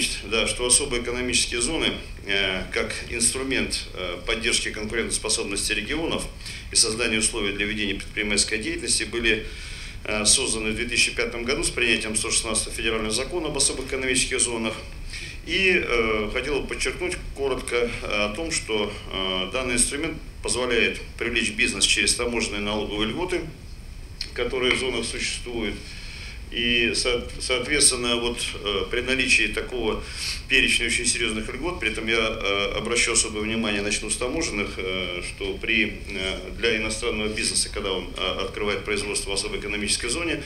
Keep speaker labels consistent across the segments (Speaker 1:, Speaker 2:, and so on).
Speaker 1: напомнить, да, что особые экономические зоны, э, как инструмент э, поддержки конкурентоспособности регионов и создания условий для ведения предпринимательской деятельности, были э, созданы в 2005 году с принятием 116 федерального закона об особых экономических зонах. И э, хотел бы подчеркнуть коротко о том, что э, данный инструмент позволяет привлечь бизнес через таможенные налоговые льготы, которые в зонах существуют, и, соответственно, вот э, при наличии такого перечня очень серьезных льгот, при этом я э, обращу особое внимание, начну с таможенных, э, что при, для иностранного бизнеса, когда он открывает производство в особой экономической зоне,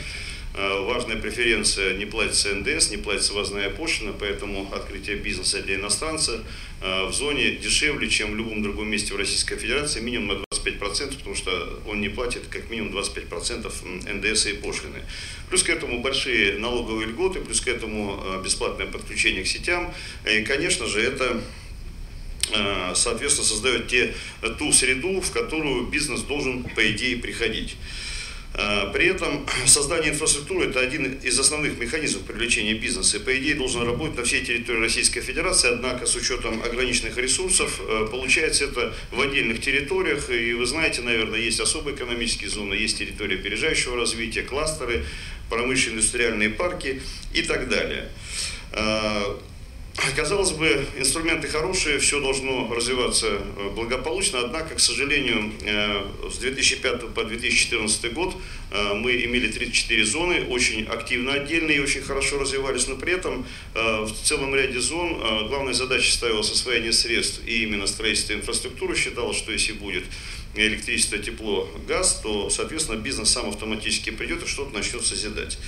Speaker 1: важная преференция не платится НДС, не платится ввозная пошлина, поэтому открытие бизнеса для иностранца в зоне дешевле, чем в любом другом месте в Российской Федерации, минимум на 25%, потому что он не платит как минимум 25% НДС и пошлины. Плюс к этому большие налоговые льготы, плюс к этому э, бесплатное подключение к сетям. И, конечно же, это э, соответственно, создает те, ту среду, в которую бизнес должен, по идее, приходить. Э, при этом создание инфраструктуры – это один из основных механизмов привлечения бизнеса. И, по идее, должен работать на всей территории Российской Федерации, однако с учетом ограниченных ресурсов э, получается это в отдельных территориях. И вы знаете, наверное, есть особые экономические зоны, есть территории опережающего развития, кластеры, промышленно-индустриальные парки и так далее. Э, Казалось бы, инструменты хорошие, все должно развиваться э, благополучно, однако, к сожалению, э, с 2005 по 2014 год э, мы имели 34 зоны, очень активно отдельные и очень хорошо развивались, но при этом в целом ряде зон главная задача ставилась освоение средств и именно строительство инфраструктуры. Считалось, что если будет электричество, тепло, газ, то, соответственно, бизнес сам автоматически придет и что-то начнет созидать.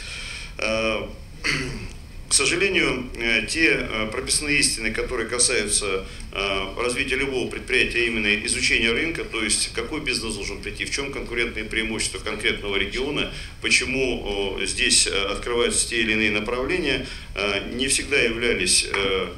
Speaker 1: К сожалению, э, те э, прописные истины, которые касаются э, развития любого предприятия, именно изучения рынка, то есть какой бизнес должен прийти, в чем конкурентные преимущества конкретного региона, почему здесь открываются те или иные направления, не всегда являлись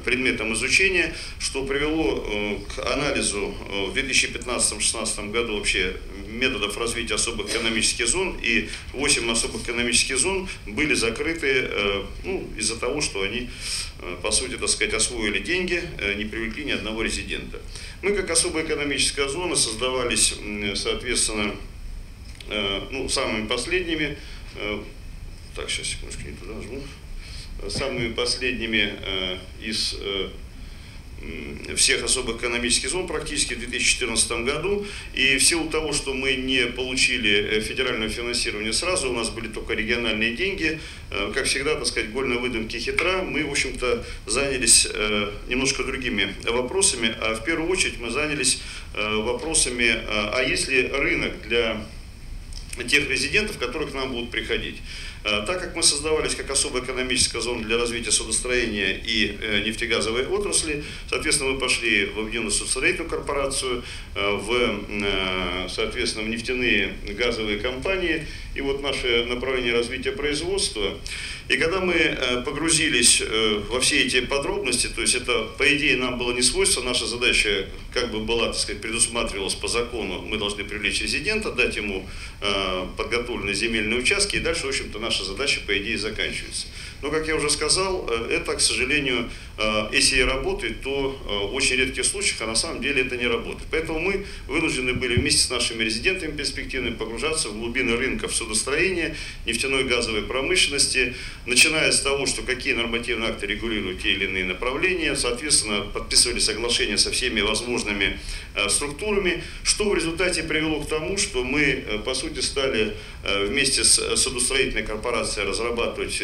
Speaker 1: предметом изучения, что привело к анализу в 2015-2016 году вообще методов развития особых экономических зон, и 8 особых экономических зон были закрыты э, ну, из-за того, что они, э, по сути, так сказать, освоили деньги, э, не привлекли ни одного резидента. Мы, как особая экономическая зона, создавались, соответственно, ну, самыми последними, так, сейчас, секундочку, не туда нажму, самыми последними из всех особых экономических зон практически в 2014 году. И в силу того, что мы не получили э, федеральное финансирование сразу, у нас были только региональные деньги, э, как всегда, так сказать, голь на выдумке хитра, мы, в общем-то, занялись э, немножко другими вопросами, а в первую очередь мы занялись вопросами, а если рынок для тех резидентов, которые к нам будут приходить. Э, так как мы создавались как особая экономическая зона для развития судостроения и э, нефтегазовой отрасли, соответственно, мы пошли в Объединенную судостроительную корпорацию, э, в, соответственно, в нефтяные газовые компании, и вот наше направление развития производства. И когда мы погрузились во все эти подробности, то есть это, по идее, нам было не свойство, наша задача как бы была, так сказать, предусматривалась по закону, мы должны привлечь резидента, дать ему подготовленные земельные участки, и дальше, в общем-то, наша задача, по идее, заканчивается. Но, как я уже сказал, э, это, к сожалению, э, если и работает, то э, в очень редких случаях, а на самом деле это не работает. Поэтому мы вынуждены были вместе с нашими резидентами перспективными погружаться в глубины рынков судостроения, нефтяной газовой промышленности, начиная с того, что какие нормативные акты регулируют те или иные направления, соответственно, подписывали соглашения со всеми возможными структурами, что в результате привело к тому, что мы, по сути, стали вместе с судостроительной корпорацией разрабатывать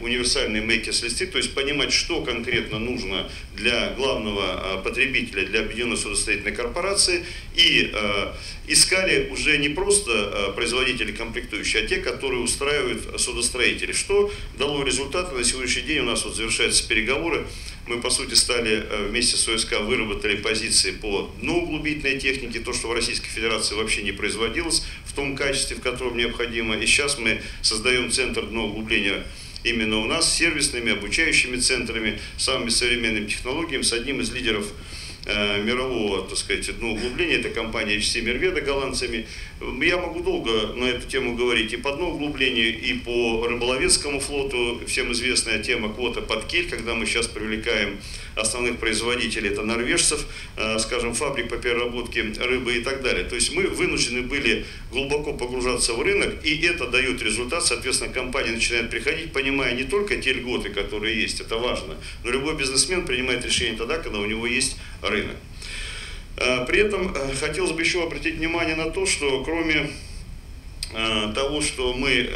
Speaker 1: универсальные мейкерс-листы, то есть понимать, что конкретно нужно для главного а, потребителя, для объединенной судостроительной корпорации, и э, искали уже не просто э, производители комплектующие, а те, которые устраивают судостроители, что дало результаты. На сегодняшний день у нас вот завершаются переговоры, мы, по сути, стали э, вместе с ОСК выработали позиции по дноуглубительной технике, то, что в Российской Федерации вообще не производилось в том качестве, в котором необходимо. И сейчас мы создаем центр дноуглубления именно у нас с сервисными, обучающими центрами, самыми современными технологиями, с одним из лидеров мирового, так сказать, ну, углубления, это компания HC Мерведа голландцами. Я могу долго на эту тему говорить. И по дну углублению, и по рыболовецкому флоту, всем известная тема квота под кель, когда мы сейчас привлекаем основных производителей, это норвежцев, э, скажем, фабрик по переработке рыбы и так далее. То есть мы вынуждены были глубоко погружаться в рынок, и это дает результат, соответственно, компания начинает приходить, понимая не только те льготы, которые есть, это важно, но любой бизнесмен принимает решение тогда, когда у него есть рынок. Э, при этом э, хотелось бы еще обратить внимание на то, что кроме того, что мы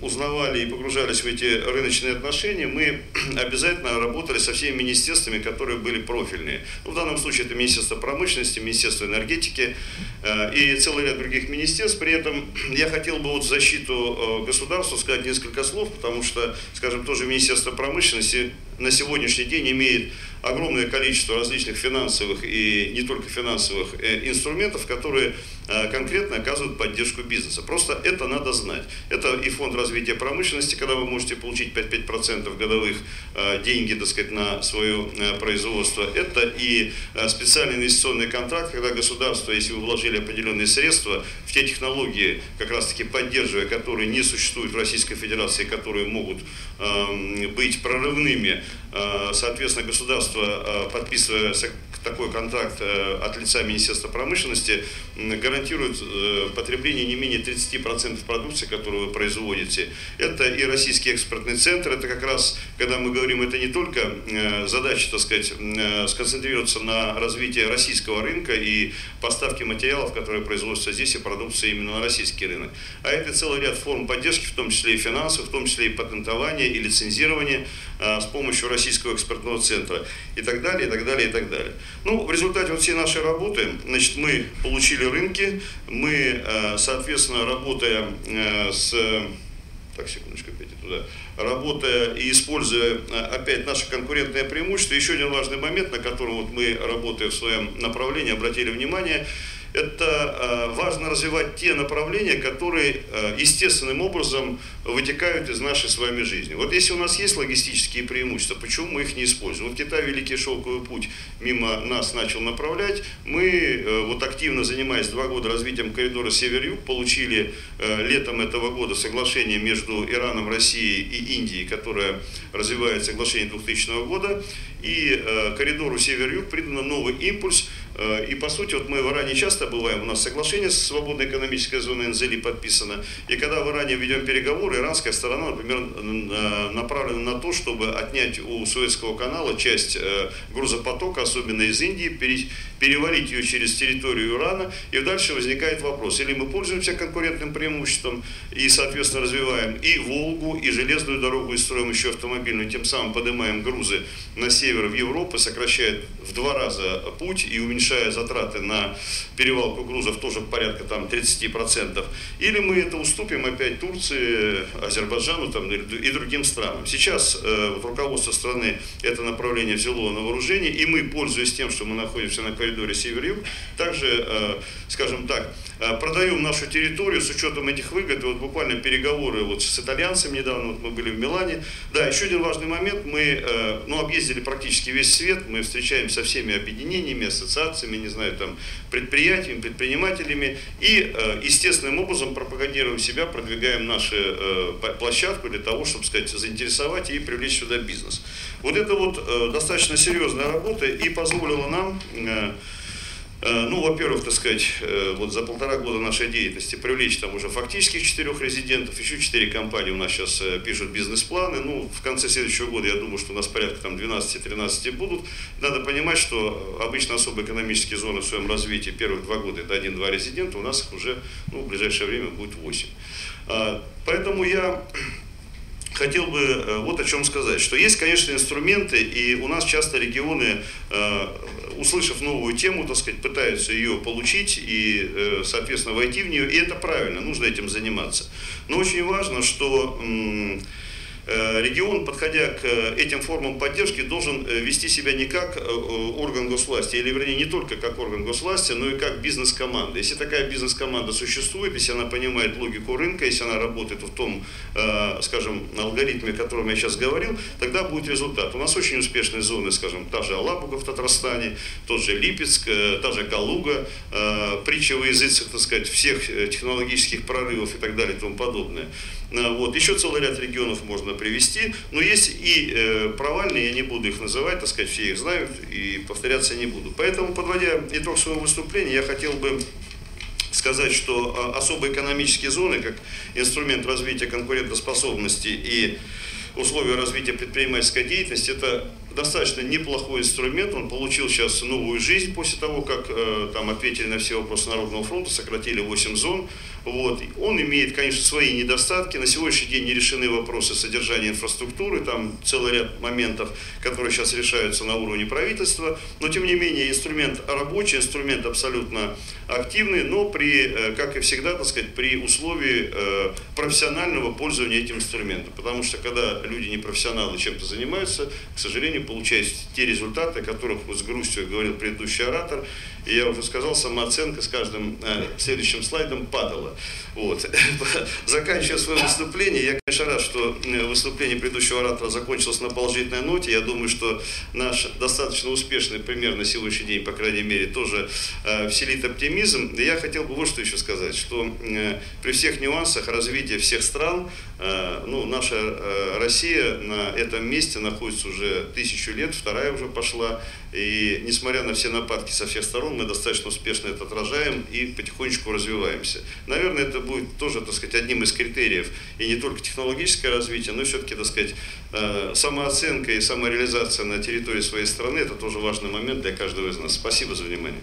Speaker 1: узнавали и погружались в эти рыночные отношения, мы обязательно работали со всеми министерствами, которые были профильные. Ну, в данном случае это Министерство промышленности, Министерство энергетики э, и целый ряд других министерств. При этом я хотел бы вот в защиту э, государства сказать несколько слов, потому что, скажем, тоже Министерство промышленности на сегодняшний день имеет огромное количество различных финансовых и не только финансовых э, инструментов, которые э, конкретно оказывают поддержку бизнеса. Просто это надо знать. Это и фонд развития промышленности, когда вы можете получить 5-5% годовых э, деньги, так сказать, на свое производство. Это и специальный инвестиционный контракт, когда государство, если вы вложили определенные средства в те технологии, как раз таки поддерживая, которые не существуют в Российской Федерации, которые могут эм, быть прорывными, соответственно, государство э, подписывая такой контракт э, от лица Министерства промышленности, гарантирует э, потребление не менее 30% продукции, которую вы производите. Это и российский экспортный центр, это как раз, когда мы говорим, это не только задача, так сказать, сконцентрироваться на развитии российского рынка и поставки материалов, которые производятся здесь, и продукции именно на российский рынок, а это целый ряд форм поддержки, в том числе и финансовых, в том числе и патентования, и лицензирования с помощью российского экспортного центра и так далее, и так далее, и так далее. Ну, в результате вот всей нашей работы, значит, мы получили рынки, мы, э, соответственно, работая э, с... Так, секундочку, опять туда. Работая и используя э, опять наше конкурентное преимущество, еще один важный момент, на котором вот мы, работая в своем направлении, обратили внимание – это э, важно развивать те направления, которые э, естественным образом вытекают из нашей с вами жизни. Вот если у нас есть логистические преимущества, почему мы их не используем? Вот Китай Великий Шелковый путь мимо нас начал направлять. Мы, э, вот активно занимаясь два года развитием коридора Север-Юг, получили летом этого года соглашение между Ираном, Россией и Индией, которое развивает соглашение 2000 года. И коридору Север-Юг придан новый импульс Э, и по сути, вот мы в Иране часто бываем, у нас соглашение с свободной экономической зоной НЗЛИ подписано. И когда в Иране ведем переговоры, иранская сторона, например, э, направлена на то, чтобы отнять у Суэцкого канала часть э, грузопотока, особенно из Индии, перевалить ее через территорию Ирана. И дальше возникает вопрос, или мы пользуемся конкурентным преимуществом и, соответственно, развиваем и Волгу, и железную дорогу, и строим еще автомобильную, тем самым поднимаем грузы на север в Европу, сокращает в два раза путь и уменьшая затраты на перевалку грузов тоже порядка там 30%, или мы это уступим опять Турции, Азербайджану там, и другим странам. Сейчас э, руководство страны это направление взяло на вооружение, и мы, пользуясь тем, что мы находимся на коридоре север-юг, также, э, скажем так, продаем нашу территорию с учетом этих выгод. И вот буквально переговоры вот с итальянцами недавно, вот мы были в Милане. Да, еще один важный момент, мы э, ну, объездили практически весь свет, мы встречаемся со всеми объединениями, ассоциациями, не знаю, там, предприятиями, предпринимателями и э, естественным образом пропагандируем себя, продвигаем нашу э, площадку для того, чтобы, сказать, заинтересовать и привлечь сюда бизнес. Вот это вот э, достаточно серьезная работа и позволила нам Э, ну, во-первых, так сказать, э, вот за полтора года нашей деятельности привлечь там уже фактических четырех резидентов, еще четыре компании у нас сейчас э, пишут бизнес-планы. Ну, в конце следующего года, я думаю, что у нас порядка там 12-13 будут. Надо понимать, что обычно особо экономические зоны в своем развитии первых два года это один-два резидента, у нас их уже ну, в ближайшее время будет 8. А, поэтому я хотел бы э, вот о чем сказать, что есть, конечно, инструменты, и у нас часто регионы, э, услышав новую тему, так сказать, пытаются ее получить и, э, соответственно, войти в нее, и это правильно, нужно этим заниматься. Но очень важно, что регион, подходя к этим формам поддержки, должен вести себя не как орган госвласти, или вернее не только как орган госвласти, но и как бизнес-команда. Если такая бизнес-команда существует, если она понимает логику рынка, если она работает в том, скажем, алгоритме, о котором я сейчас говорил, тогда будет результат. У нас очень успешные зоны, скажем, та же Алабуга в Татарстане, тот же Липецк, та же Калуга, притча во языцах, так сказать, всех технологических прорывов и так далее и тому подобное. Вот. Еще целый ряд регионов можно привести, но есть и э, провальные, я не буду их называть, так сказать, все их знают и повторяться не буду. Поэтому, подводя итог своего выступления, я хотел бы сказать, что а, особые экономические зоны, как инструмент развития конкурентоспособности и условия развития предпринимательской деятельности, это достаточно неплохой инструмент, он получил сейчас новую жизнь после того, как э, там ответили на все вопросы Народного фронта, сократили 8 зон, вот. Он имеет, конечно, свои недостатки. На сегодняшний день не решены вопросы содержания инфраструктуры, там целый ряд моментов, которые сейчас решаются на уровне правительства. Но, тем не менее, инструмент рабочий, инструмент абсолютно активный, но при, э, как и всегда, так сказать, при условии э, профессионального пользования этим инструментом. Потому что, когда люди не профессионалы чем-то занимаются, к сожалению, получаются те результаты, о которых с грустью говорил предыдущий оратор, и я уже сказал, самооценка с каждым э, следующим слайдом падала. Вот. Заканчивая свое выступление, я, конечно, рад, что э, выступление предыдущего оратора закончилось на положительной ноте. Я думаю, что наш достаточно успешный пример на сегодняшний день, по крайней мере, тоже э, вселит оптимизм. И я хотел бы вот что еще сказать, что э, при всех нюансах развития всех стран, э, ну, наша э, Россия на этом месте находится уже тысячу лет, вторая уже пошла. И несмотря на все нападки со всех сторон, мы достаточно успешно это отражаем и потихонечку развиваемся. Наверное, это будет тоже, так сказать, одним из критериев и не только технологическое развитие, но все-таки, так сказать, э, самооценка и самореализация на территории своей страны – это тоже важный момент для каждого из нас. Спасибо за внимание.